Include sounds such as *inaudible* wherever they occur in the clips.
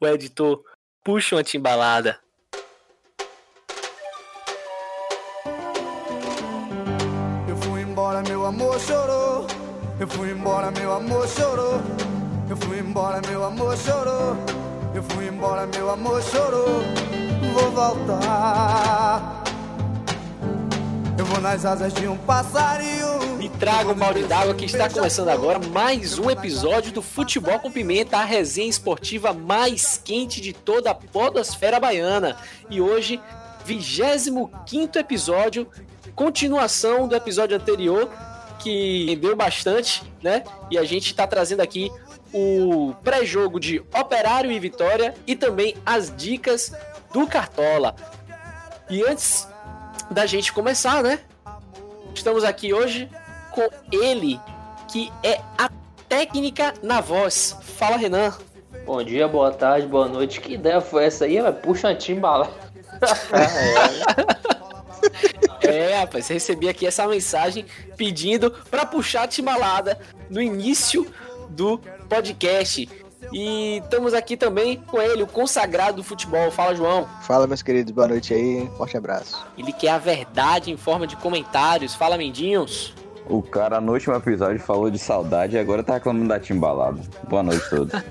o editor puxa uma timbalada. Eu fui embora, meu amor chorou. Eu fui embora, meu amor chorou. Eu fui embora, meu amor chorou. Eu fui embora, meu amor chorou. Vou voltar. Eu vou nas asas de um passarinho. Me traga o balde d'água que está começando agora mais um episódio do Futebol com Pimenta, a resenha esportiva mais quente de toda a podosfera baiana. E hoje, 25 episódio, continuação do episódio anterior, que rendeu bastante, né? E a gente está trazendo aqui o pré-jogo de Operário e Vitória e também as dicas do Cartola. E antes da gente começar, né? Estamos aqui hoje com ele, que é a técnica na voz. Fala, Renan. Bom dia, boa tarde, boa noite. Que ideia foi essa aí? Puxa uma timbala. *laughs* É, rapaz, você recebia aqui essa mensagem pedindo para puxar a timbalada no início do podcast. E estamos aqui também com ele, o consagrado do futebol. Fala, João. Fala, meus queridos, boa noite aí, forte abraço. Ele quer a verdade em forma de comentários. Fala, Mendinhos. O cara no último episódio falou de saudade e agora tá reclamando da timbalada. Boa noite a todos.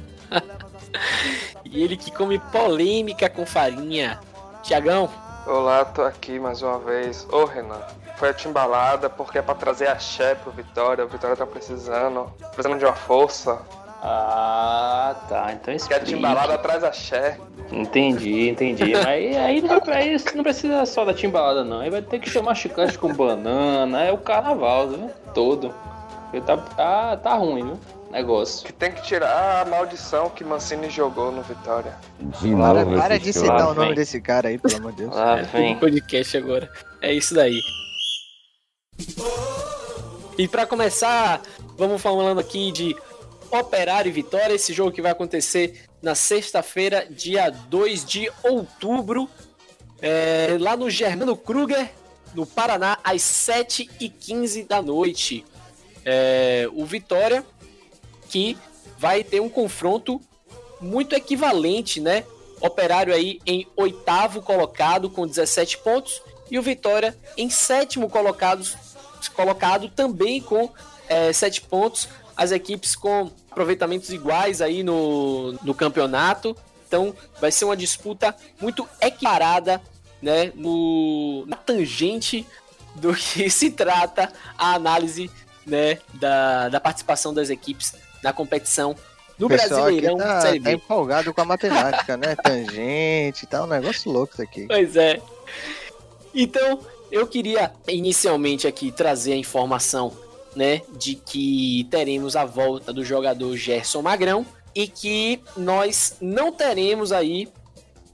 *laughs* e ele que come polêmica com farinha. Tiagão. Olá, tô aqui mais uma vez. Ô Renan, foi a timbalada porque é pra trazer axé pro Vitória. O Vitória tá precisando, precisando de uma força. Ah, tá. Então Que a timbalada traz axé. Entendi, entendi. *laughs* Mas aí, aí, não, aí não precisa só da timbalada, não. Aí vai ter que chamar chiclete com banana. É o carnaval, viu? Todo. Porque tá, tá, tá ruim, viu? Negócio. Que tem que tirar a maldição que Mancini jogou no Vitória. De Para, novo para de citar o nome desse cara aí, pelo amor de Deus. É, vem. podcast agora. É isso daí. E para começar, vamos falando aqui de Operário e Vitória, esse jogo que vai acontecer na sexta-feira, dia 2 de outubro, é, lá no Germano Kruger, no Paraná, às 7h15 da noite. É, o Vitória, que vai ter um confronto muito equivalente, né? Operário aí em oitavo colocado com 17 pontos e o Vitória em sétimo colocado, colocado também com eh, 7 pontos. As equipes com aproveitamentos iguais aí no, no campeonato. Então vai ser uma disputa muito equiparada, né? No, na tangente do que *laughs* se trata a análise né, da, da participação das equipes na competição no pessoal Brasileirão tá, Série tá B. empolgado com a matemática, né? *laughs* Tangente, tá um negócio louco isso aqui. Pois é. Então, eu queria inicialmente aqui trazer a informação, né, de que teremos a volta do jogador Gerson Magrão e que nós não teremos aí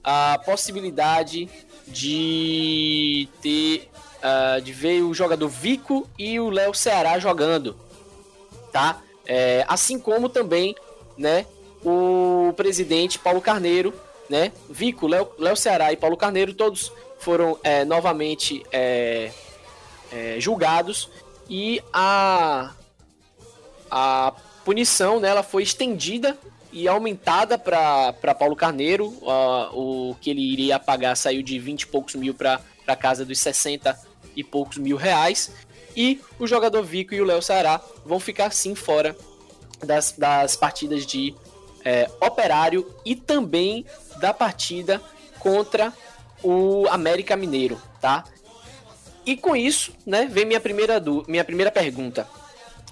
a possibilidade de ter ah, de ver o jogador Vico e o Léo Ceará jogando, tá? É, assim como também, né, o presidente Paulo Carneiro, né, Vico, Léo, Léo Ceará e Paulo Carneiro, todos foram é, novamente é, é, julgados e a, a punição né, ela foi estendida e aumentada para Paulo Carneiro. ah, o que ele iria pagar saiu de 20 e poucos mil para casa dos 60 e poucos mil reais. E o jogador Vico e o Léo Ceará vão ficar sim fora das, das partidas de é, Operário e também da partida contra o América Mineiro, tá? E com isso, né, vem minha primeira, du minha primeira pergunta.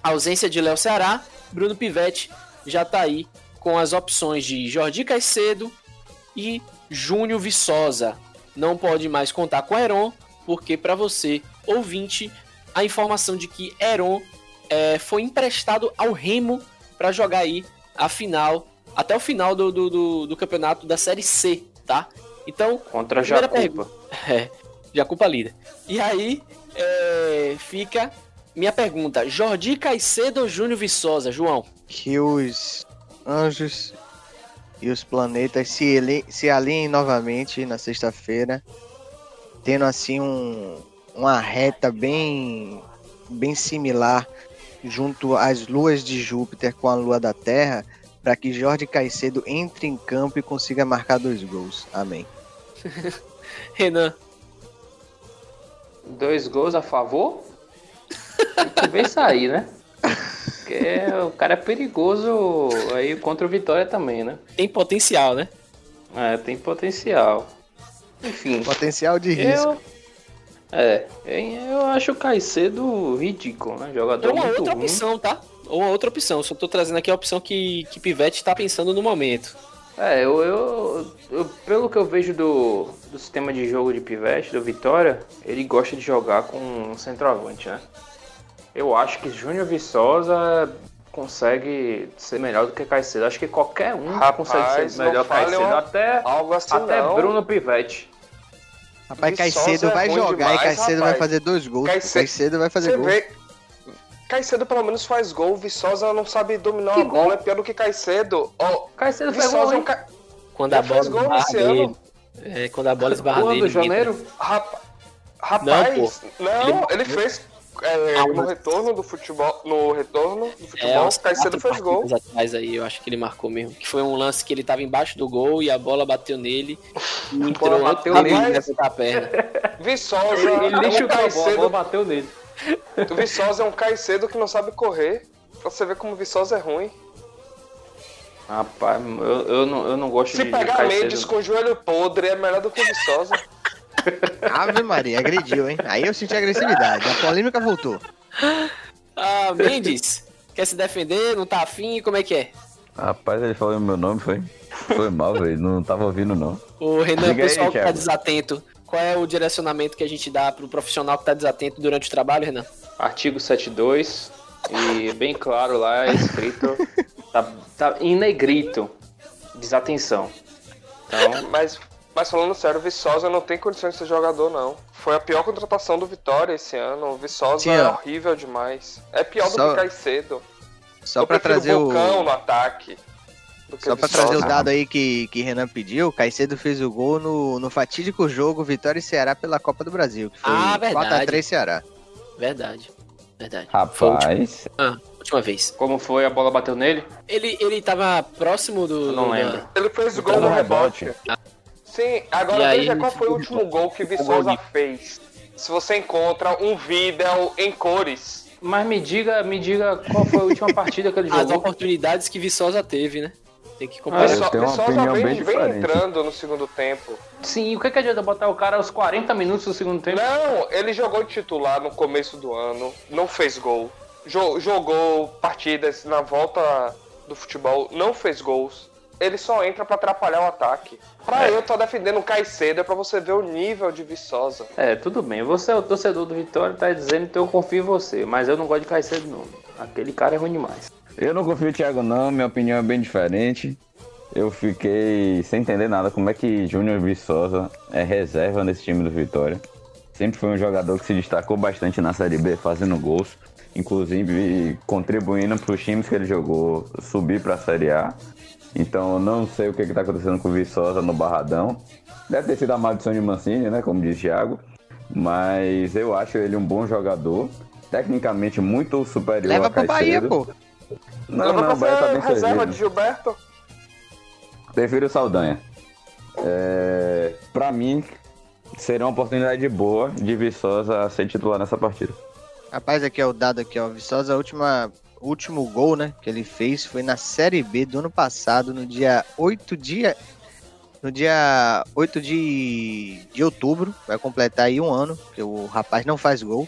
A ausência de Léo Ceará, Bruno Pivetti já tá aí com as opções de Jordi Caicedo e Júnior Viçosa. Não pode mais contar com Heron, porque para você, ouvinte, a informação de que Heron é, foi emprestado ao Remo para jogar aí a final, até o final do, do, do, do campeonato da Série C, tá? Então, Contra a Primeira Jacupa. *laughs* é, Jacupa líder. E aí é, fica minha pergunta: Jordi Caicedo ou Júnior Viçosa, João? Que os anjos e os planetas se, ele- se alinhem novamente na sexta-feira, tendo assim um, uma reta bem, bem similar junto às luas de Júpiter com a lua da Terra, para que Jorge Caicedo entre em campo e consiga marcar dois gols. Amém. *laughs* Renan, Dois gols a favor? Tem que ver isso aí, né? Porque o cara é perigoso aí contra o Vitória também, né? tem potencial, né? É, tem potencial. Enfim, Potencial de risco. eu. É, eu acho o Caicedo ridículo, né? Jogador Ou uma muito outra ruim. opção, tá? Ou uma outra opção. Só tô trazendo aqui a opção que, que Pivete tá pensando no momento. É, eu, eu, eu- pelo que eu vejo do, do sistema de jogo de Pivete, do Vitória, ele gosta de jogar com um centroavante, né? Eu acho que Júnior Viçosa consegue ser melhor do que Caicedo. Acho que qualquer um Rapaz, consegue ser melhor que fale Caicedo. uma- Até, Algo assim até não. Bruno Pivete. Rapaz, Viçosa Caicedo é vai jogar demais, e Caicedo vai rapaz. fazer dois gols. Caicedo- Caicedo vai fazer gol. vê. Caicedo pelo menos faz gol. Viçosa não sabe dominar Que a bola. gol? É pior do que Caicedo. Ó, Caicedo Viçosa gol, é um ca... Quando a bola fez gol. É, quando a bola esbarra Quando, nele. janeiro? Rapa- Rapaz, não, Ele- ele, fez é, Ah, no retorno do futebol. No retorno do É, futebol, uns Caicedo fez gol. atrás aí, eu acho que ele marcou mesmo. Que foi um lance que ele tava embaixo do gol e a bola bateu nele. *laughs* E entrou bateu nele. a perna. Viçosa Ele, ele é chutou a bola, a bola Caicedo. bateu nele. *laughs* Viçosa é um Caicedo que não sabe correr. Pra você ver como Viçosa é ruim. Rapaz, eu, eu, não, eu não gosto Se de, pegar de Caicedo. Mendes com o joelho podre, é melhor do que o Viçosa. *laughs* Ave Maria, agrediu, hein? Aí eu senti agressividade. A polêmica voltou. Ah, Mendes, quer se defender? Não tá afim? Como é que é? Rapaz, ele falou meu nome, foi? Foi mal, velho. Não tava ouvindo, não. O Renan, Diga aí, pessoal que tá desatento, qual é o direcionamento que a gente dá pro profissional que tá desatento durante o trabalho, Renan? Artigo 72 e bem claro lá é escrito, tá, tá em negrito, desatenção. Então, *laughs* Mas, mas falando sério, o Viçosa não tem condições de ser jogador, não. Foi a pior contratação do Vitória esse ano. O Viçosa Sim, é horrível demais. É pior do Só- que Caicedo. Só prefiro trazer o. Vulcão no ataque. Só pra trazer o dado aí que, que Renan pediu, Caicedo fez o gol no, no fatídico jogo Vitória e Ceará pela Copa do Brasil, que foi Ah, verdade. 4x3 Ceará. Verdade. Verdade. Foi a última, Rapaz, ah, última vez. como foi a bola bateu nele? Ele, ele tava próximo do. Eu não do- lembro. Ele fez o gol no no rebote. rebote. Sim, agora E aí, veja qual foi o último gol que Viçosa gol fez. Se você encontra um vídeo em cores. Mas me diga, me diga qual foi a última partida que ele As jogou. oportunidades que Viçosa teve, né? Tem que Ah, eu Viço- tenho uma Viçosa opinião vem, bem vem entrando no segundo tempo. Sim, o que, que adianta botar o cara aos 40 minutos do segundo tempo? Não, ele jogou de titular no começo do ano, não fez gol. Jo- jogou partidas na volta do futebol, não fez gols. Ele só entra pra atrapalhar o ataque. Pra É. eu tô defendendo o Caicedo é pra você ver o nível de Viçosa. É, tudo bem. Você é o torcedor do Vitória, tá dizendo que eu confio em você. Mas eu não gosto de Caicedo, não. Aquele cara é ruim demais. Eu não confio no Thiago, não. Minha opinião é bem diferente. Eu fiquei sem entender nada como é que Júnior Viçosa é reserva nesse time do Vitória. Sempre foi um jogador que se destacou bastante na Série B, fazendo gols. Inclusive contribuindo para os times que ele jogou subir para a Série A. Então eu não sei o que está acontecendo com o Viçosa no Barradão. Deve ter sido a maldição de Mancini, né? Como diz Thiago. Mas eu acho ele um bom jogador. Tecnicamente muito superior Leva a pro Bahia, Caicedo. pô. Não, Leva não, pra o Bahia tá ser bem reserva servido. de Gilberto. Prefiro o Saldanha. É, pra mim, seria uma oportunidade boa de Viçosa ser titular nessa partida. Rapaz, aqui é o dado aqui, ó. Viçosa, a última, o último gol, né, que ele fez foi na Série B do ano passado, no dia 8 de... No dia 8 de, de outubro, vai completar aí um ano, que o rapaz não faz gol.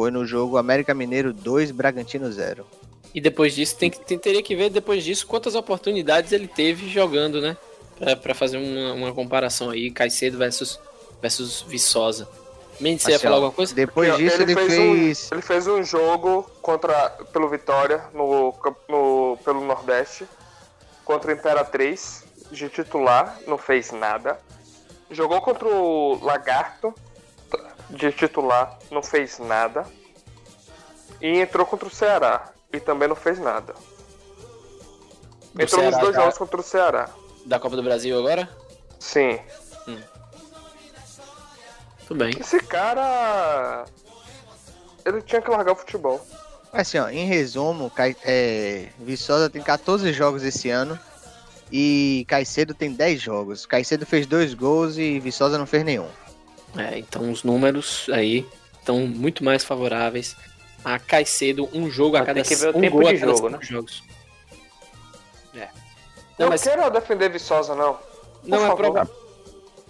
Foi no jogo América Mineiro 2, Bragantino 0. E depois disso, tem que, tem- teria que ver depois disso quantas oportunidades ele teve jogando, né? Pra, pra fazer uma, uma comparação aí, Caicedo versus, versus Viçosa. Mendes, você ia Assim, falar ó, alguma coisa? Depois disso ele, fez... Um, ele fez um jogo contra, pelo Vitória no, no- pelo Nordeste contra o Imperatriz de titular, não fez nada. Jogou contra o Lagarto de titular, não fez nada. E entrou contra o Ceará e também não fez nada. O Entrou nos Ceará dois tá- jogos contra o Ceará. Da Copa do Brasil agora? Sim. Tudo bem. Esse cara. Ele tinha que largar o futebol. Assim, ó, em resumo, é, Viçosa tem 14 jogos esse ano e Caicedo tem 10 jogos. Caicedo fez dois gols e Viçosa não fez nenhum. É, então os números aí estão muito mais favoráveis a Caicedo, um jogo a Mas cada tem que ver o um tempo gol a de cada jogo, né? jogos. É. Não, Não, mas quero defender Viçosa, não. não por é favor. provável.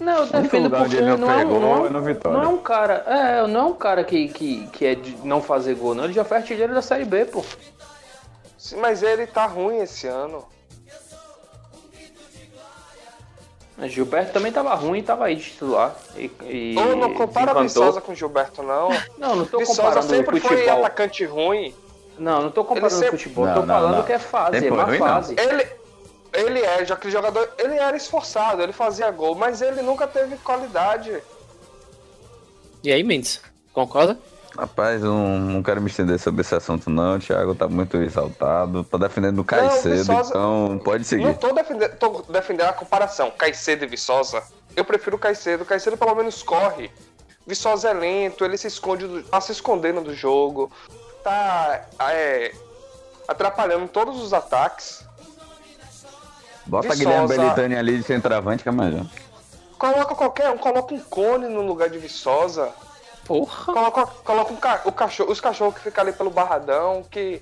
Não, eu defendo porque ele não não é, pegou não, é é, no não é Vitória. um cara. É, não é um cara que, que, que é de não fazer gol, não. Ele já foi artilheiro da Série B, pô. Sim, Mas ele tá ruim esse ano. Gilberto também tava ruim e tava aí de titular. E, e Ou não compara. Viçosa com Gilberto, não. Não, não tô Viçosa comparando o sempre foi futebol. atacante ruim. Não, não tô comparando sempre- futebol. Não, tô não, falando não. que é fase, é Sempre má ruim, não. fase. Ele, ele é, já que o jogador. Ele era esforçado, ele fazia gol, mas ele nunca teve qualidade. E aí, Mendes? Concorda? Rapaz, eu não, não quero me estender sobre esse assunto não. O Thiago tá muito exaltado. Tá defendendo o Caicedo, Viçosa- então pode Não seguir. tô defendendo, tô defendendo a comparação. Caicedo e Viçosa. Eu prefiro o Caicedo. O Caicedo pelo menos corre. Viçosa é lento, ele se esconde, do, tá se escondendo do jogo. Tá é, atrapalhando todos os ataques. Bota Viçosa- Guilherme Belitani ali de centroavante, que é melhor. Coloca qualquer um, coloca um cone no lugar de Viçosa. Porra! Coloca, coloca um ca- o cachorro, os cachorros que ficam ali pelo barradão, que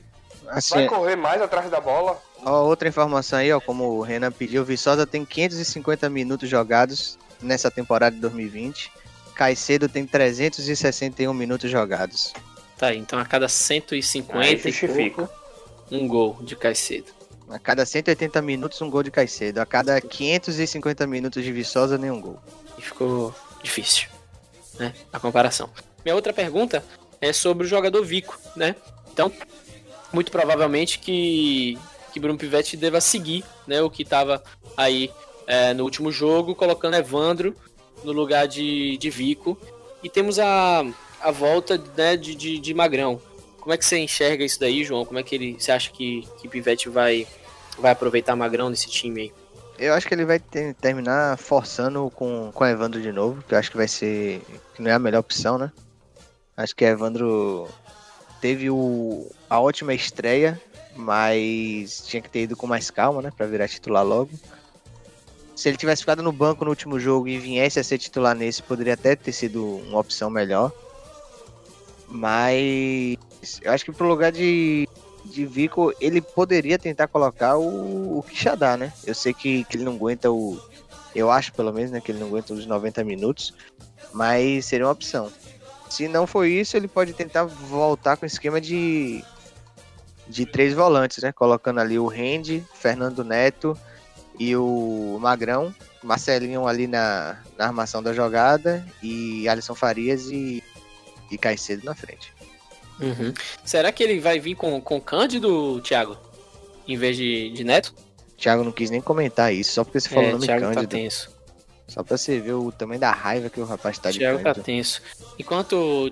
Assim, vai correr mais atrás da bola. ó, outra informação aí, ó, como o Renan pediu, Viçosa tem 550 minutos jogados nessa temporada de 2020. Caicedo tem 361 minutos jogados. Tá aí, então a cada 150 Aí e pouco, um gol de Caicedo. A cada 180 minutos, um gol de Caicedo. A cada 550 minutos de Viçosa, nenhum gol. E ficou difícil, né? A comparação. Minha outra pergunta é sobre o jogador Vico, né? Então, muito provavelmente que, que Bruno Pivetti deva seguir, né? O que estava aí é, no último jogo, colocando Evandro no lugar de, de Vico. E temos a, a volta né, de, de, de Magrão. Como é que você enxerga isso daí, João? Como é que ele, você acha que, que Pivetti vai, vai aproveitar Magrão nesse time aí? Eu acho que ele vai ter- terminar forçando com, com Evandro de novo, que eu acho que vai ser. que não é a melhor opção, né? Acho que Evandro teve o, a ótima estreia, mas tinha que ter ido com mais calma, né? Pra virar titular logo. Se ele tivesse ficado no banco no último jogo e viesse a ser titular nesse, poderia até ter sido uma opção melhor. Mas eu acho que pro lugar de, de Vico, ele poderia tentar colocar o, o Quixadá, né? Eu sei que, que ele não aguenta o. Eu acho, pelo menos, né? Que ele não aguenta os 90 minutos. Mas seria uma opção. Se não for isso, ele pode tentar voltar com esquema de. De três volantes, né? Colocando ali o Rende, Fernando Neto e o Magrão. Marcelinho ali na, na armação da jogada. E Alisson Farias e, e Caicedo na frente. Uhum. Será que ele vai vir com, com Cândido, Thiago? Em vez de, de Neto? Thiago não quis nem comentar isso, só porque você falou o é, nome Thiago tá Cândido. tenso. Só pra você ver o tamanho da raiva que o rapaz tá de Thiago tá Cândido. tenso. Enquanto o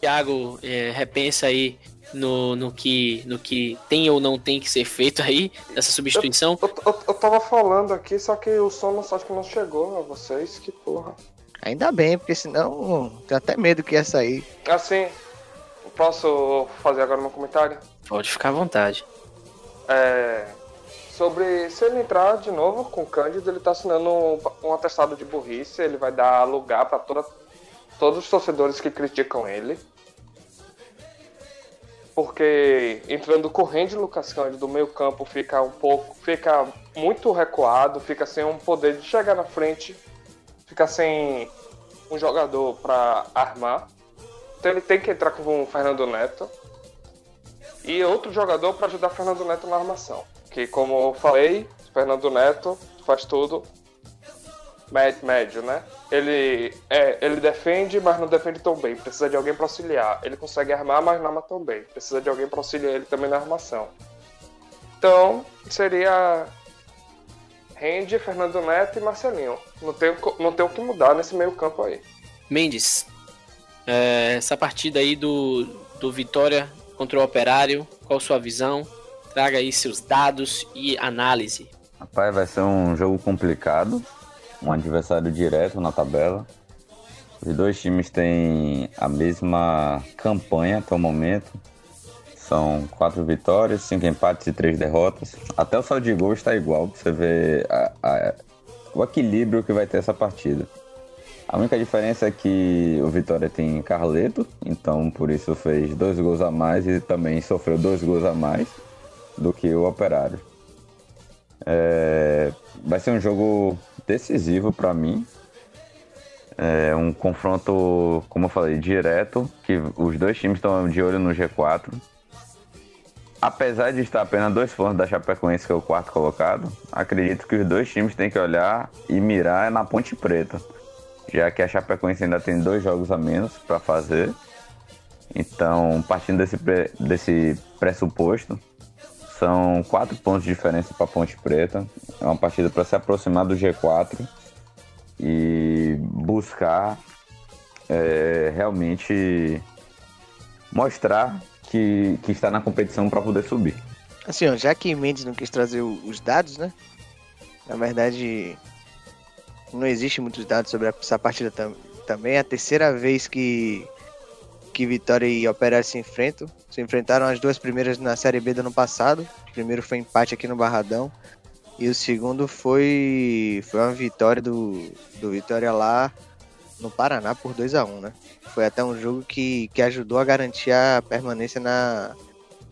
Thiago é, repensa aí no, no, que, no que tem ou não tem que ser feito aí, nessa substituição, Eu, eu, eu tava falando aqui, só que o som não, acho que não chegou a vocês, que porra. Ainda bem, porque senão tenho até medo que ia sair. Assim, posso fazer agora meu comentário? pode ficar à vontade. É, sobre se ele entrar de novo com o Cândido, ele tá assinando um, um atestado de burrice, ele vai dar lugar pra toda, todos os torcedores que criticam ele. Porque entrando corrente Lucas Cândido do meio campo fica um pouco. fica muito recuado, fica sem um poder de chegar na frente, fica sem um jogador pra armar. Então ele tem que entrar com o Fernando Neto e outro jogador para ajudar Fernando Neto na armação. Que, como eu falei, Fernando Neto faz tudo mé- médio, né? Ele, é, ele defende, mas não defende tão bem. Precisa de alguém para auxiliar. Ele consegue armar, mas não arma tão bem. Precisa de alguém para auxiliar ele também na armação. Então, seria Rende, Fernando Neto e Marcelinho. Não tem, o não tem o que mudar nesse meio campo aí. Mendes, é, essa partida aí do, do Vitória contra o Operário, qual sua visão? Traga aí seus dados e análise. Rapaz, vai ser um jogo complicado. Um adversário direto na tabela. Os dois times têm a mesma campanha até o momento. São quatro vitórias, cinco empates e três derrotas. Até o saldo de gol está igual, pra você ver a- a- o equilíbrio que vai ter essa partida. A única diferença é que o Vitória tem Carleto, então por isso fez dois gols a mais e também sofreu dois gols a mais do que o Operário. É, vai ser um jogo decisivo para mim. É um confronto, como eu falei, direto, que os dois times estão de olho no G4. Apesar de estar apenas dois pontos da Chapecoense, que é o quarto colocado, acredito que os dois times têm que olhar e mirar na Ponte Preta, já que a Chapecoense ainda tem dois jogos a menos para fazer. Então, partindo desse, pre- desse pressuposto, são quatro pontos de diferença para Ponte Preta. É uma partida para se aproximar do G4 e buscar é, realmente mostrar que, que está na competição para poder subir. Assim, ó, já que Mendes não quis trazer os dados, né? Na verdade, não existe muitos dados sobre essa partida tam- também. É a terceira vez que, que Vitória e Operário se enfrentam. Se enfrentaram as duas primeiras na Série B do ano passado. O primeiro foi empate aqui no Barradão. E o segundo foi, foi uma vitória do, do Vitória lá no Paraná por 2 a 1 né? Foi até um jogo que, que ajudou a garantir a permanência na,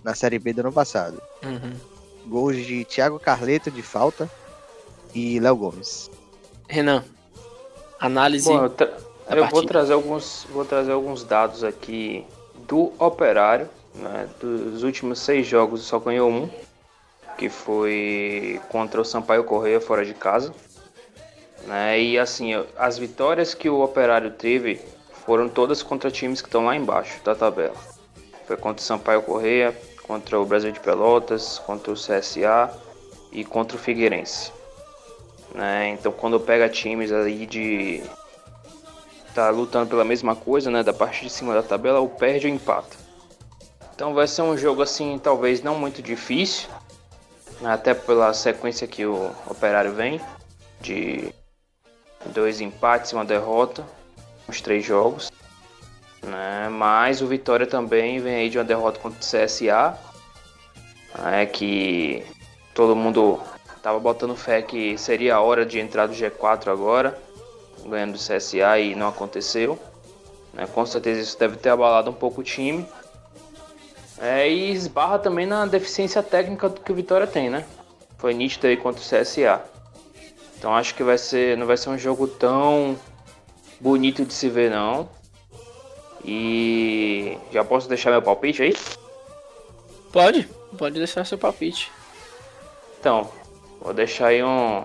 na Série B do ano passado. Uhum. Gols de Thiago Carleto de falta e Léo Gomes. Renan, análise. Bom, eu, tra- eu vou trazer alguns, vou trazer alguns dados aqui do Operário. Né? Dos últimos seis jogos só ganhou um, que foi contra o Sampaio Correia fora de casa. Né? E assim, as vitórias que o Operário teve foram todas contra times que estão lá embaixo da tabela. Foi contra o Sampaio Correia, contra o Brasil de Pelotas, contra o CSA e contra o Figueirense. Né? Então quando pega times aí de tá lutando pela mesma coisa, né, da parte de cima da tabela, ou perde ou empata. Então vai ser um jogo assim, talvez não muito difícil, até pela sequência que o Operário vem de dois empates e uma derrota, uns três jogos. Né, mas o Vitória também vem aí de uma derrota contra o CSA, né, que todo mundo tava botando fé que seria a hora de entrar do G4 agora, ganhando do CSA e não aconteceu. né? Com certeza isso deve ter abalado um pouco o time. É, e esbarra também na deficiência técnica que o Vitória tem, né? Foi nítido aí contra o CSA. Então acho que vai ser, não vai ser um jogo tão bonito de se ver não. E já posso deixar meu palpite aí? Pode, pode deixar seu palpite. Então, vou deixar aí um,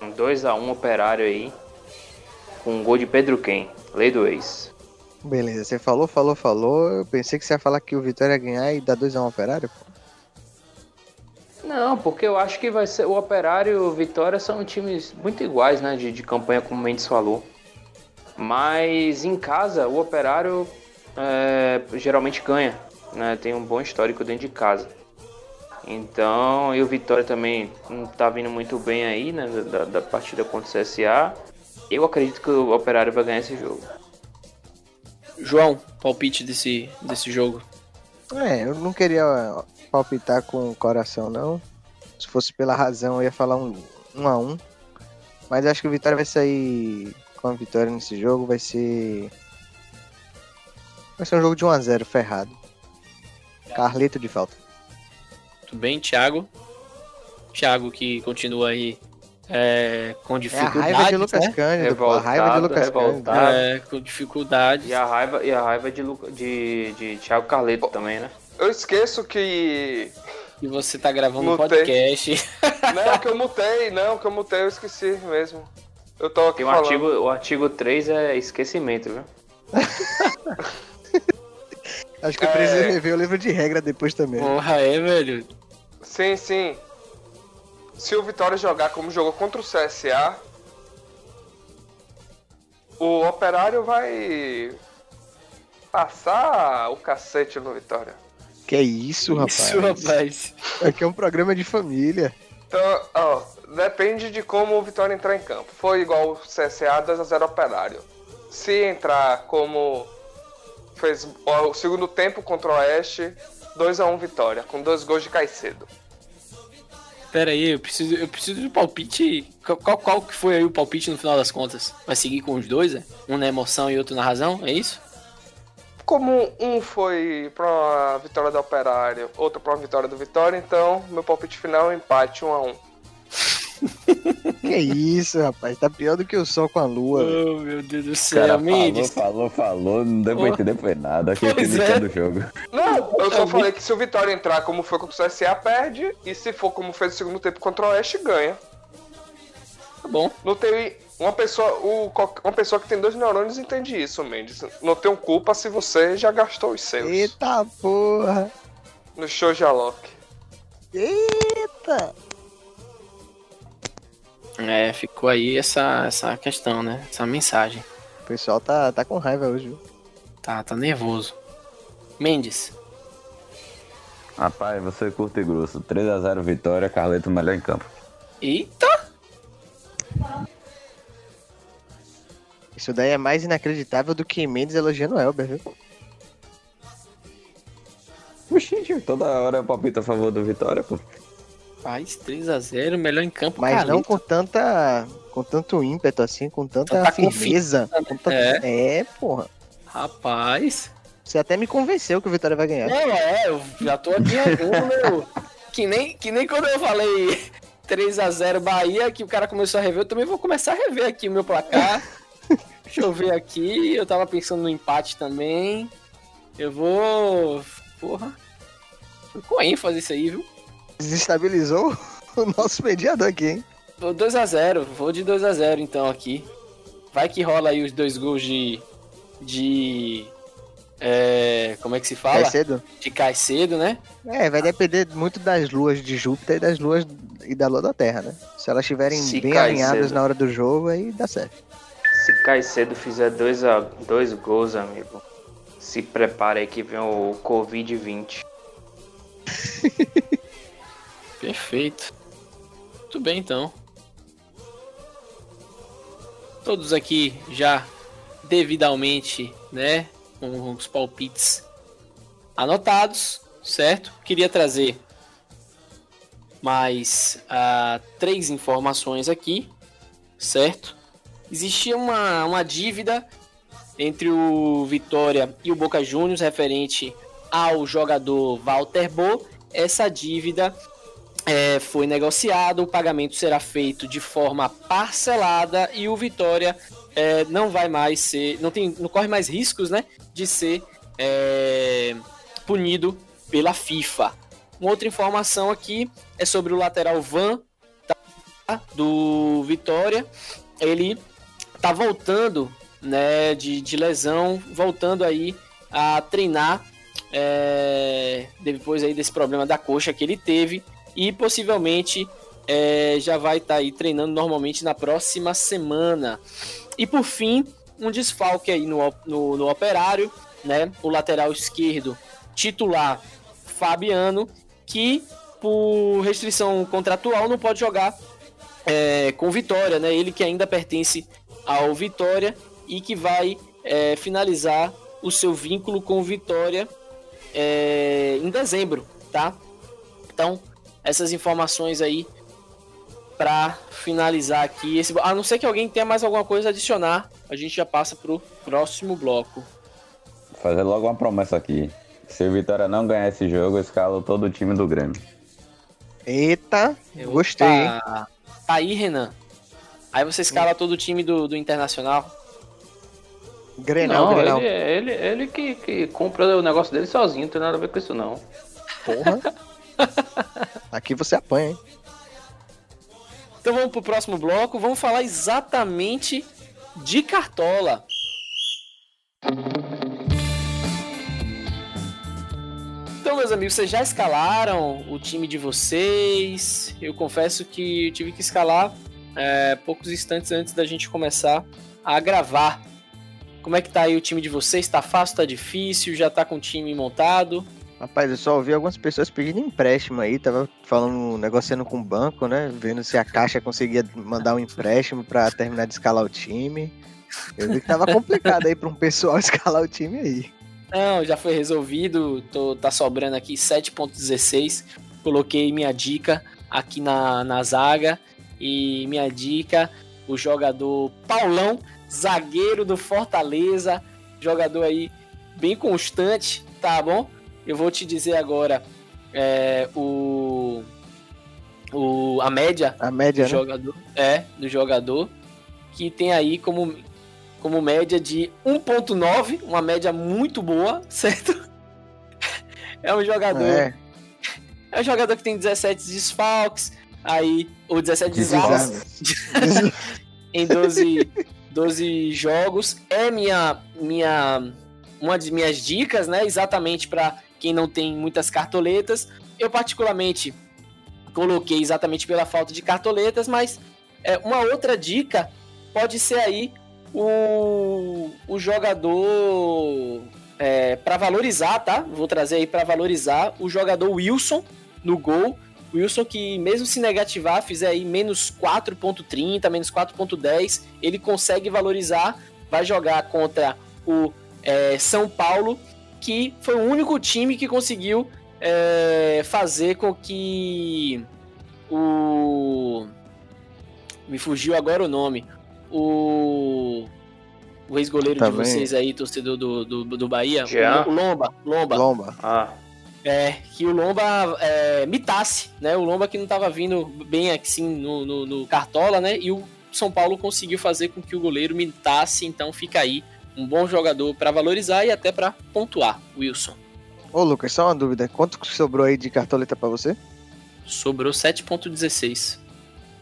um 2x1 operário aí. Com um gol de Pedro Quem, lei do ex. Beleza, você falou, falou, falou. Eu pensei que você ia falar que o Vitória ia ganhar e dar 2x1 operário. pô. Não, porque eu acho que vai ser. O Operário e o Vitória são times muito iguais, né? De, de campanha, como o Mendes falou. Mas em casa, o Operário é, geralmente ganha, né? Tem um bom histórico dentro de casa. Então, e o Vitória também não tá vindo muito bem aí, né? Da, da partida contra o CSA. Eu acredito que o Operário vai ganhar esse jogo. João, palpite desse, desse jogo. É, eu não queria palpitar com o coração, não. Se fosse pela razão, eu ia falar um 1 a 1 Mas acho que o Vitória vai sair com a vitória nesse jogo. Vai ser. Vai ser um jogo de 1 a 0 ferrado. Carleto de falta. Tudo bem, Thiago? Thiago que continua aí é, com É a dificuldades, raiva de Lucas né? Cândido, pô, a raiva de Revoltado, Lucas Cândido. revoltado. É, com dificuldades. E a raiva, e a raiva de, Luca, de, de Thiago Carleto também, né? Eu esqueço que. E você tá gravando um podcast. *laughs* Não, que eu mutei, não, que eu mutei, eu esqueci mesmo. Eu tô aqui Tem o falando. artigo, o artigo 3 é esquecimento, viu? *laughs* Acho que eu É. preciso rever o livro de regra depois também. Porra, é, velho. Sim, sim. Se o Vitória jogar como jogou contra o CSA, o Operário vai passar o cacete no Vitória. Que é isso, rapaz? Isso, rapaz. Aqui é um programa de família. Então, ó, depende de como o Vitória entrar em campo. Foi igual o CSA 2x0 Operário. Se entrar como fez ó, o segundo tempo contra o Oeste, 2x1 Vitória, com dois gols de Caicedo. Pera aí, eu preciso, eu preciso de palpite. Qual, qual, que foi aí o palpite no final das contas? Vai seguir com os dois, é? Um na emoção e outro na razão? É isso? Como um foi pra uma vitória do Operário, outro pra uma vitória do Vitória, então meu palpite final é um empate 1x1. Que isso, rapaz. Tá pior do que o sol com a lua. Oh, meu Deus do O céu, cara falou, Mendes. falou, falou, não deu pra Oh. entender foi nada. Aqui Pois é do jogo. Não, eu só falei que se o Vitória entrar como foi contra o CSA, perde. E se for como fez no segundo tempo contra o Oeste, ganha. Tá bom. Não tem. Uma pessoa, o, uma pessoa que tem dois neurônios entende isso, Mendes. Não tem culpa se você já gastou os seus. Eita porra. No show de Alok. Eita. É, ficou aí essa, essa questão, né? Essa mensagem. O pessoal tá, tá com raiva hoje, viu? Tá, tá nervoso. Mendes. Rapaz, você curto e grosso. 3x0 vitória, Carleto melhor em campo. Eita! Isso daí é mais inacreditável do que Mendes elogiando o Elber, viu? Oxi, tio, toda hora eu palpito a favor do Vitória, pô. Faz 3x0, melhor em campo. Mas não com tanta. com tanto ímpeto assim, com tanta Tanta firmeza. Com tanta... É. é, porra. Rapaz. Você até me convenceu que o Vitória vai ganhar. Não, é, eu já tô aqui meu. Que nem, que nem quando eu falei *laughs* 3x0 Bahia, que o cara começou a rever, eu também vou começar a rever aqui o meu placar. Deixa eu ver aqui, eu tava pensando no empate também. Eu vou. Porra. Foi com ênfase isso aí, viu? Desestabilizou *laughs* o nosso mediador aqui, hein? Vou 2x0, vou de 2x0 então aqui. Vai que rola aí os dois gols de. De. É, como é que se fala? Vai cedo? De Caicedo, né? É, vai depender muito das luas de Júpiter e das luas e da lua da Terra, né? Se elas estiverem Se bem alinhadas cedo. na hora do jogo, aí dá certo. Se Caicedo fizer dois, a, dois gols, amigo, se prepara aí que vem o Covid-20. *laughs* Perfeito. Muito bem, então. Todos aqui já devidamente, né, com os palpites anotados, certo? Queria trazer mais ah, três informações aqui, certo? Existia uma, uma dívida entre o Vitória e o Boca Juniors referente ao jogador Walter Bo. Essa dívida é, foi negociado, o pagamento será feito de forma parcelada e o Vitória é, não vai mais ser, não tem, não corre mais riscos, né, de ser é, punido pela FIFA. Uma outra informação aqui é sobre o lateral Van tá, do Vitória. Ele tá voltando, né, de, de lesão, voltando aí a treinar é, depois aí desse problema da coxa que ele teve e possivelmente é, já vai estar aí treinando normalmente na próxima semana. E por fim, um desfalque aí no, no, no operário, né? O lateral esquerdo titular Fabiano, que por restrição contratual não pode jogar é, com Vitória, né? Ele que ainda pertence ao Vitória e que vai é, finalizar o seu vínculo com Vitória é, em dezembro, tá? Então, essas informações aí para finalizar aqui. Esse, a não ser que alguém tenha mais alguma coisa a adicionar, a gente já passa pro próximo bloco. Fazer logo uma promessa aqui. Se o Vitória não ganhar esse jogo, eu escalo todo o time do Grêmio. Eita, gostei, hein? Opa, Tá aí, Renan. Aí você escala todo o time do, do Internacional. Grenal, não, Grenal. ele, ele, ele que, que compra o negócio dele sozinho, não tem nada a ver com isso não. Porra. *laughs* Aqui você apanha, hein? Então vamos pro próximo bloco, vamos falar exatamente de Cartola. Então, meus amigos, vocês já escalaram o time de vocês? Eu confesso que eu tive que escalar é, poucos instantes antes da gente começar a gravar. Como é que tá aí o time de vocês? Tá fácil, tá difícil? Já tá com o time montado? Rapaz, eu só ouvi algumas pessoas pedindo empréstimo aí, tava falando, negociando com o banco, né? Vendo se a Caixa conseguia mandar um empréstimo pra terminar de escalar o time. Eu vi que tava complicado aí pra um pessoal *laughs* escalar o time aí. Não, já foi resolvido. Tô, tá sobrando aqui 7.16. Coloquei minha dica aqui na, na zaga. E minha dica, o jogador Paulão, zagueiro do Fortaleza. Jogador aí bem constante, tá bom? Eu vou te dizer agora é, o, o, a média A média, do né? jogador. É, do jogador. Que tem aí como, como média de 1.9, uma média muito boa, *laughs* certo? É um jogador. É, É, um jogador que tem 17 desfalques, aí. Ou 17 desastres desastre. em 12, 12 jogos. É minha, minha uma de minhas dicas, né? Exatamente para quem não tem muitas cartoletas. Eu particularmente coloquei exatamente pela falta de cartoletas, mas é, uma outra dica pode ser aí o, o jogador é, para valorizar, tá? Vou trazer aí para valorizar o jogador Wilson no gol. Wilson que mesmo se negativar, fizer aí menos 4.30, menos 4.10, ele consegue valorizar, vai jogar contra o é, São Paulo, que foi o único time que conseguiu é, fazer com que o me fugiu agora o nome, o o ex-goleiro de Também. vocês aí, torcedor do, do, do Bahia, Jean? o Lomba, Lomba, Lomba. Ah, é, que o Lomba é, mitasse, né? O Lomba que não tava vindo bem assim no, no, no Cartola, né? E o São Paulo conseguiu fazer com que o goleiro mitasse, então fica aí um bom jogador para valorizar e até para pontuar, Wilson. Ô, Lucas, só uma dúvida. Quanto sobrou aí de cartoleta pra você? Sobrou 7.16.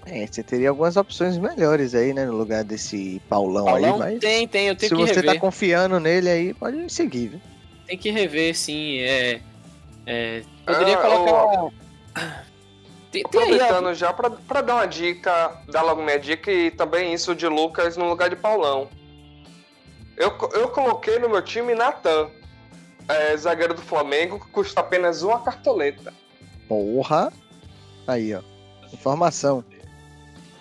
É, você teria algumas opções melhores aí, né? No lugar desse Paulão, Paulão aí, mas. tem, tem, eu tenho Se que você rever. tá confiando nele aí, pode seguir, viu? Tem que rever, sim. É, é, poderia Ah, colocar. Tem, tem aí, ó, Aproveitando já pra, pra dar uma dica, dar logo minha dica e também isso de Lucas no lugar de Paulão. Eu, eu coloquei no meu time Natan, é, zagueiro do Flamengo, que custa apenas uma cartoleta. Porra! Aí, ó. Informação.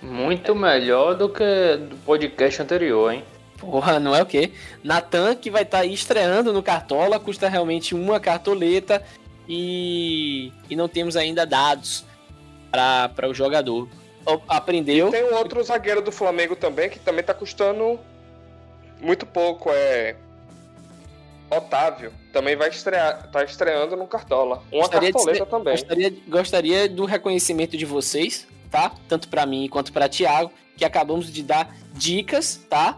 muito melhor do que do podcast anterior, hein? Porra, não é o quê? Natan, que vai estar aí estreando no Cartola, custa realmente uma cartoleta e, e não temos ainda dados para o jogador. Aprendeu? Tem um outro zagueiro do Flamengo também, que também tá custando muito pouco, é. Otávio. Também vai estrear, tá estreando no Cartola. Uma Gostaria de cartoleta ser- também. Gostaria, gostaria do reconhecimento de vocês, tá? Tanto para mim quanto para Thiago, que acabamos de dar dicas, tá?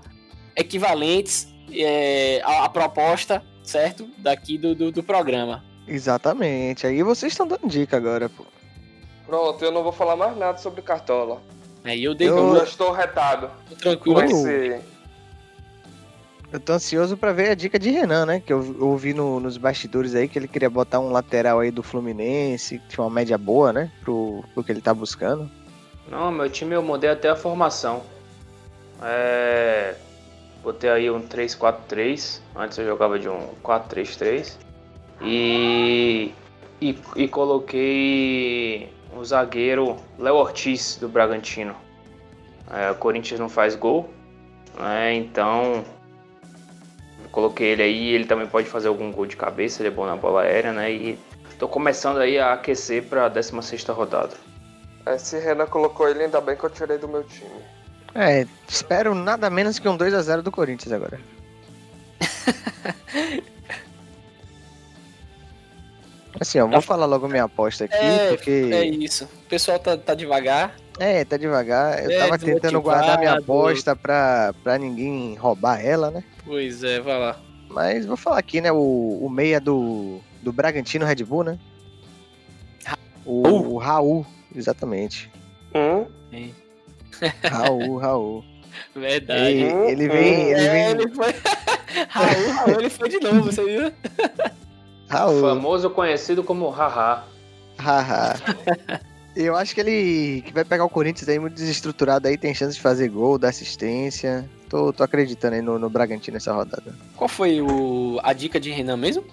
Equivalentes é, à, à proposta, certo? Daqui do, do, do programa. Exatamente. Aí vocês estão dando dica agora, pô. Pronto, eu não vou falar mais nada sobre Cartola. Aí eu dei Eu- já estou retado tranquilo. com esse. Eu tô ansioso pra ver a dica de Renan, né? Que eu ouvi no- nos bastidores aí que ele queria botar um lateral aí do Fluminense, que tinha uma média boa, né? Pro, pro que ele tá buscando. Não, meu time eu mudei até a formação. É. Botei aí um 3-4-3. Antes eu jogava de um 4-3-3. E, e. E coloquei o zagueiro Léo Ortiz do Bragantino. É, o Corinthians não faz gol. né, então. Coloquei ele aí, ele também pode fazer algum gol de cabeça, ele é bom na bola aérea, né? E tô começando aí a aquecer pra 16 rodada. Esse Renan colocou ele, ainda bem que eu tirei do meu time. É, espero nada menos que um 2 a 0 do Corinthians agora. *laughs* Assim, ó, vou falar logo minha aposta aqui, É, porque. É isso. O pessoal tá, tá devagar. É, tá devagar. Eu É, tava tentando guardar minha aposta pra, pra ninguém roubar ela, né? Pois é, vai lá. Mas vou falar aqui, né? O, o meia do, do Bragantino Red Bull, né? O, Raul. o Raul, exatamente. Hum? *laughs* Raul, Raul. Verdade. Ele, ele vem. Ele é, vem. ele foi. *laughs* Raul, Raul, ele foi de novo, você viu? Raul. Famoso conhecido como Haha. Haha. *laughs* Eu acho que ele que vai pegar o Corinthians aí muito desestruturado aí, tem chance de fazer gol, dar assistência. Tô, tô acreditando aí no, no Bragantino nessa rodada. Qual foi o, a dica de Renan mesmo?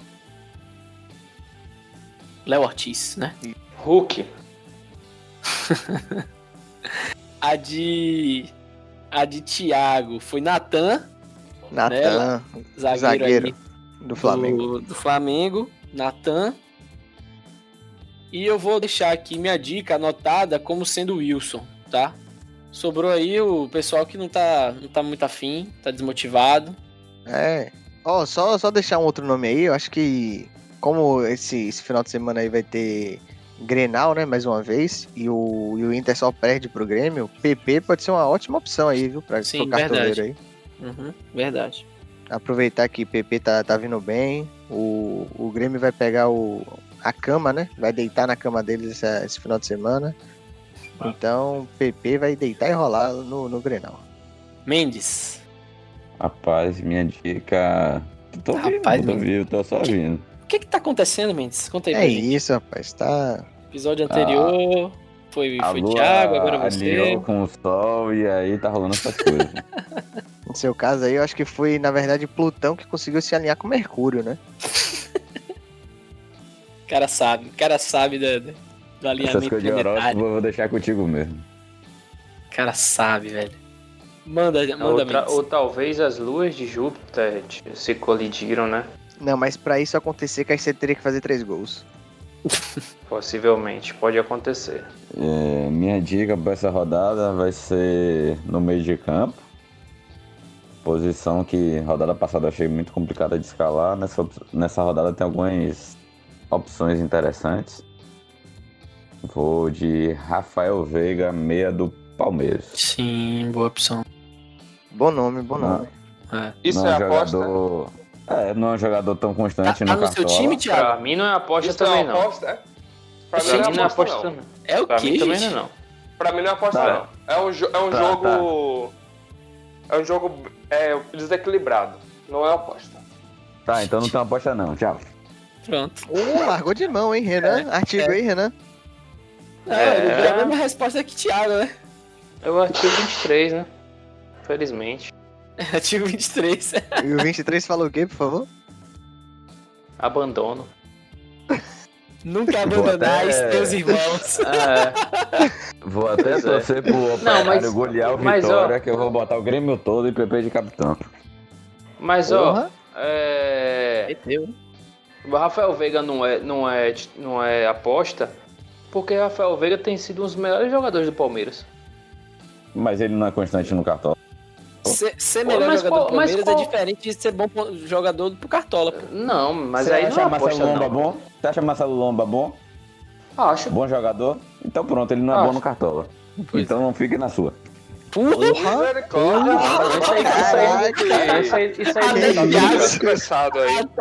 Léo Ortiz, né? Hulk. *laughs* A de. A de Thiago foi Natan, Natan, zagueiro, Zagueiro. aí Do Flamengo. Do, do Flamengo, Natan. E eu vou deixar aqui minha dica anotada como sendo Wilson, tá? Sobrou aí o pessoal que não tá, não tá muito afim, tá desmotivado. É. Ó, só, só deixar um outro nome aí, eu acho que como esse, esse final de semana aí vai ter Grenal, né, mais uma vez, e o, e o Inter só perde pro Grêmio, PP pode ser uma ótima opção aí, viu, pra Sim, pro cartoleiro aí. Uhum, verdade. Aproveitar que PP tá, tá vindo bem, o, o Grêmio vai pegar o, a cama, né, vai deitar na cama deles essa- esse final de semana. Então, PP vai deitar e rolar no, no Grenal. Mendes. Rapaz, minha dica. Tô vivo, Rapaz, tô vivo, tô só vindo. O que que tá acontecendo, Mendes? Conta aí É isso, rapaz, tá... Episódio anterior foi, A foi lua Thiago, agora você. com o sol e aí tá rolando essas coisas. *laughs* No seu caso aí, eu acho que foi, na verdade, Plutão que conseguiu se alinhar com Mercúrio, né? *laughs* O cara sabe, o cara sabe da- da- do Essas alinhamento de horóscopo planetário. eu vou deixar contigo mesmo. O cara sabe, velho. Manda, manda Outra- Mendes. ou talvez as luas de Júpiter se colidiram, né? Não, mas pra isso acontecer, que aí você teria que fazer três gols. *laughs* Possivelmente, pode acontecer. É, minha dica para essa rodada vai ser no meio de campo. Posição que rodada passada eu achei muito complicada de escalar. Nessa, nessa rodada tem algumas opções interessantes. Vou de Rafael Veiga, meia do Palmeiras. Sim, boa opção. Bom nome, bom nome. É. Isso não é aposta? jogador. É, não é um jogador tão Tá, constante tá no no seu time, Pra Thiago? mim não é aposta Isso também, é não. aposta, é? Pra mim Pra não é mim não é aposta, aposta, não. não. É o Pra quê, mim também gente? não é, não. Pra mim não é aposta, Tá. não. É um, jo- é um Tá, jogo. É um jogo é, desequilibrado. Não é aposta. Tá, então não tem uma aposta não. Tchau. Pronto. Uh, largou de mão, hein, Renan? Artigo aí, Renan. Não, É. ele deu a mesma resposta que Thiago, né? É o artigo 23, né? Felizmente. Artigo 23. E o 23 falou o quê, por favor? Abandono. Nunca abandonais até- teus irmãos. *laughs* É, Vou até Pois é. torcer pro Operário mas- golear o mas, ó- Vitória, que eu vou botar o Grêmio todo e PP de capitão. mas ó, Porra. é... Meteu. O Rafael Veiga não é, não, é, não é aposta porque Rafael Veiga tem sido um dos melhores jogadores do Palmeiras. Mas ele não é constante no cartão. Ser, ser melhor mas jogador qual- do Palmeiras qual- é diferente de ser bom jogador pro Cartola, pô. Não, mas Você aí acha não é Marcelo aposta Lomba não. bom? Você acha Marcelo Lomba bom? Acho. Bom jogador? Então pronto, ele não é Acho. bom no cartola. Pois então não fique na sua. Porra! Misericórdia. Isso aí, isso aí, isso aí,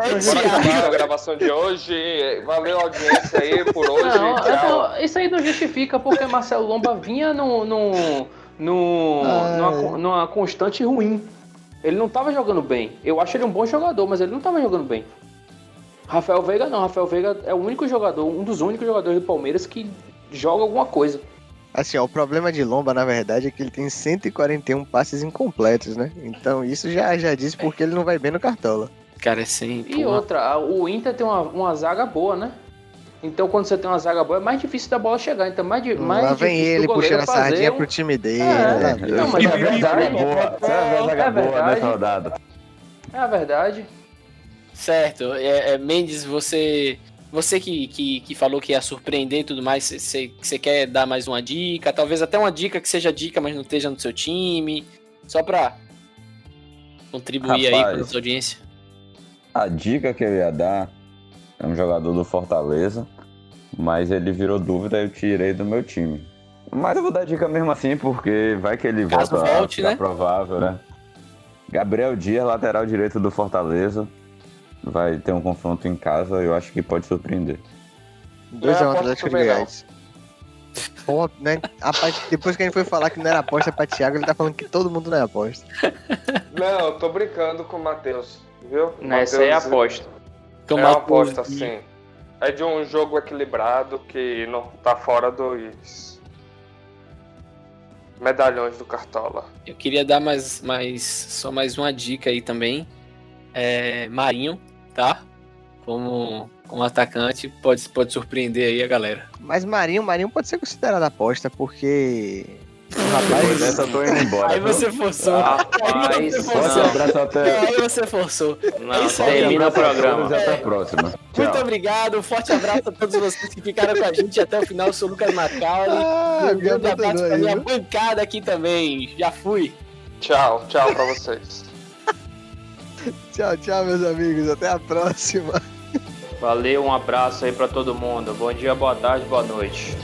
Bora acabar a gravação de hoje. Valeu a audiência aí por hoje. Não, não, isso aí não justifica porque Marcelo Lomba vinha no, no, no, numa, numa constante ruim. Ele não tava jogando bem. Eu acho ele um bom jogador, mas ele não tava jogando bem. Rafael Veiga não. Rafael Veiga é o único jogador, um dos únicos jogadores do Palmeiras que joga alguma coisa. Assim, ó, o problema de Lomba, na verdade, é que ele tem 141 passes incompletos, né? Então isso já, já diz porque ele não vai bem no Cartola. Cara, é assim. E outra, o Inter tem uma, uma zaga boa, né? Então quando você tem uma zaga boa é mais difícil da bola chegar. Então mais, di- mais Lá vem ele puxando a sardinha um- pro time dele. É. vem. Não, mas é verdade. boa. Você vai ver a zaga É boa verdade. nessa rodada. É a verdade. Certo. É, é, Mendes, você. Você que, que, que falou que ia surpreender e tudo mais, você, quer dar mais uma dica? Talvez até uma dica que seja dica, mas não esteja no seu time. Só pra contribuir aí Rapaz. com a nossa audiência. A dica que eu ia dar é um jogador do Fortaleza, mas ele virou dúvida e eu tirei do meu time. Mas eu vou dar dica mesmo assim, porque vai que ele Caso volta volte, né? provável, né? Gabriel Dias, lateral direito do Fortaleza. Vai ter um confronto em casa, eu acho que pode surpreender. 2x1 Não é Atlético de não. Goiás. Pô, né? Rapaz, depois que a gente foi falar que não era aposta pra Thiago, ele tá falando que todo mundo não é aposta. Não, eu tô brincando com o Matheus. Viu? Nessa aí é Matheus aposta. Então, É uma aposta, sim. É de um jogo equilibrado que não tá fora dos medalhões do Cartola. Eu queria dar mais, mais só mais uma dica aí também. É, Marinho, tá? Como, como atacante, pode, pode surpreender aí a galera. Mas Marinho, Marinho pode ser considerado aposta, porque Depois dessa eu tô indo embora. Aí você forçou. Rapaz, aí você forçou. abraço até. Aí você forçou. Não, isso aí, termina o programa. e até a próxima. Muito obrigado, um forte abraço a todos vocês que ficaram com a gente até o final. Eu sou o Lucas Macaulay. Ah, um grande abraço pra aí, minha viu? bancada aqui também. Já fui. Tchau, tchau pra vocês. Tchau, tchau, meus amigos. Até a próxima. Valeu, um abraço aí pra todo mundo. Bom dia, boa tarde, boa noite.